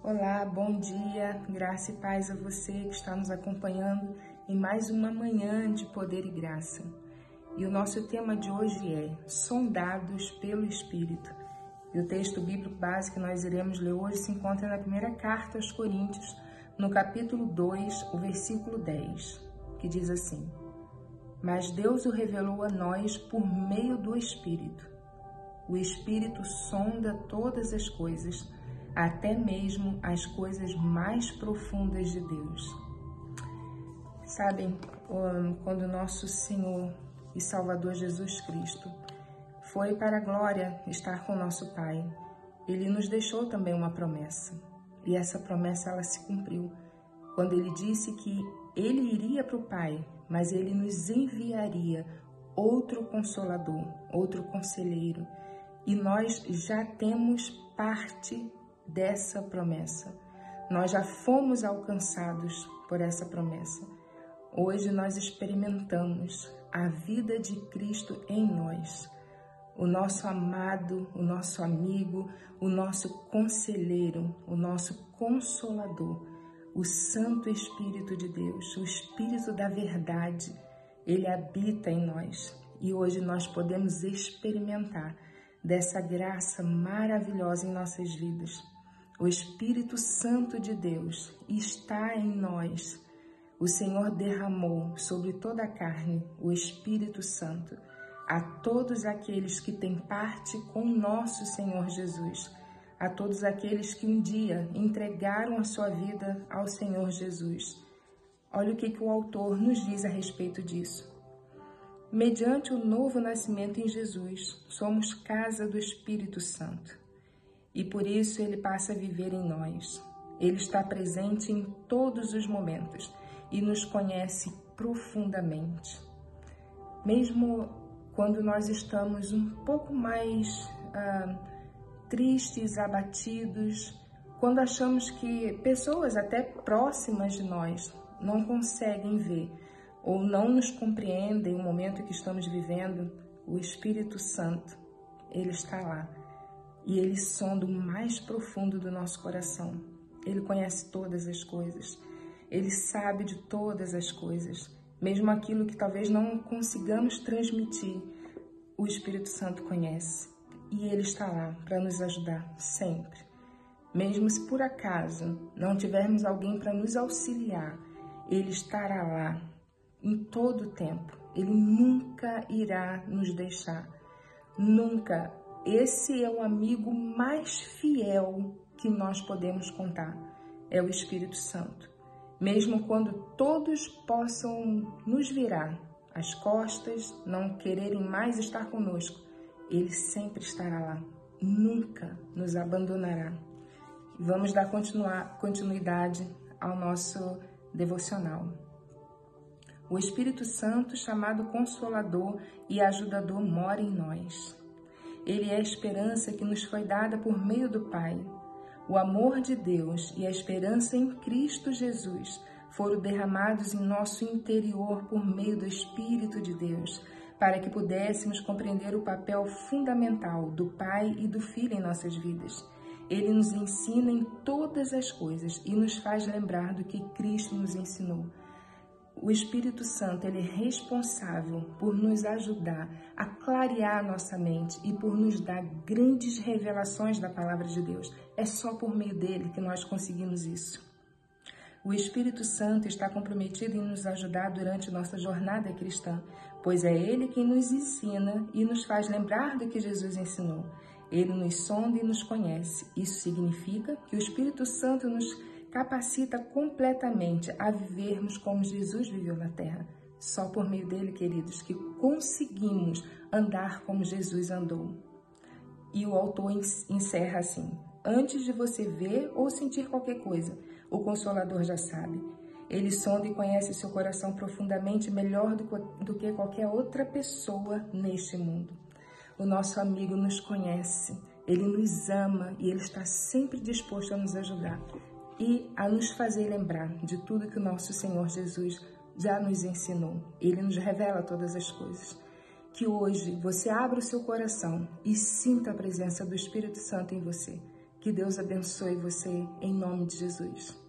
Olá, bom dia, graça e paz a você que está nos acompanhando em mais uma manhã de poder e graça. E o nosso tema de hoje é Sondados pelo Espírito. E o texto bíblico básico que nós iremos ler hoje se encontra na primeira carta aos Coríntios, no capítulo 2, o versículo 10, que diz assim: Mas Deus o revelou a nós por meio do Espírito. O Espírito sonda todas as coisas até mesmo as coisas mais profundas de Deus. Sabem, quando nosso Senhor e Salvador Jesus Cristo foi para a glória estar com nosso Pai, ele nos deixou também uma promessa. E essa promessa ela se cumpriu quando ele disse que ele iria para o Pai, mas ele nos enviaria outro consolador, outro conselheiro. E nós já temos parte dessa promessa. Nós já fomos alcançados por essa promessa. Hoje nós experimentamos a vida de Cristo em nós. O nosso amado, o nosso amigo, o nosso conselheiro, o nosso consolador, o Santo Espírito de Deus, o Espírito da verdade, ele habita em nós e hoje nós podemos experimentar dessa graça maravilhosa em nossas vidas. O Espírito Santo de Deus está em nós. O Senhor derramou sobre toda a carne o Espírito Santo a todos aqueles que têm parte com nosso Senhor Jesus, a todos aqueles que um dia entregaram a sua vida ao Senhor Jesus. Olha o que, que o autor nos diz a respeito disso. Mediante o novo nascimento em Jesus, somos casa do Espírito Santo e por isso ele passa a viver em nós. Ele está presente em todos os momentos e nos conhece profundamente. Mesmo quando nós estamos um pouco mais ah, tristes, abatidos, quando achamos que pessoas até próximas de nós não conseguem ver ou não nos compreendem o momento que estamos vivendo, o Espírito Santo, ele está lá e ele sonda o mais profundo do nosso coração. Ele conhece todas as coisas. Ele sabe de todas as coisas, mesmo aquilo que talvez não consigamos transmitir. O Espírito Santo conhece e ele está lá para nos ajudar sempre. Mesmo se por acaso não tivermos alguém para nos auxiliar, ele estará lá em todo o tempo. Ele nunca irá nos deixar. Nunca esse é o amigo mais fiel que nós podemos contar, é o Espírito Santo. Mesmo quando todos possam nos virar as costas, não quererem mais estar conosco, ele sempre estará lá, nunca nos abandonará. Vamos dar continuidade ao nosso devocional. O Espírito Santo, chamado Consolador e Ajudador, mora em nós. Ele é a esperança que nos foi dada por meio do Pai. O amor de Deus e a esperança em Cristo Jesus foram derramados em nosso interior por meio do Espírito de Deus, para que pudéssemos compreender o papel fundamental do Pai e do Filho em nossas vidas. Ele nos ensina em todas as coisas e nos faz lembrar do que Cristo nos ensinou. O Espírito Santo ele é responsável por nos ajudar a clarear nossa mente e por nos dar grandes revelações da palavra de Deus. É só por meio dele que nós conseguimos isso. O Espírito Santo está comprometido em nos ajudar durante nossa jornada cristã, pois é ele quem nos ensina e nos faz lembrar do que Jesus ensinou. Ele nos sonda e nos conhece. Isso significa que o Espírito Santo nos capacita completamente a vivermos como Jesus viveu na terra. Só por meio dele, queridos, que conseguimos andar como Jesus andou. E o autor encerra assim: Antes de você ver ou sentir qualquer coisa, o Consolador já sabe. Ele sonda e conhece seu coração profundamente melhor do, que qualquer outra pessoa neste mundo. O nosso amigo nos conhece, ele nos ama e ele está sempre disposto a nos ajudar e a nos fazer lembrar de tudo que o nosso Senhor Jesus já nos ensinou. Ele nos revela todas as coisas. Que hoje você abra o seu coração e sinta a presença do Espírito Santo em você. Que Deus abençoe você em nome de Jesus.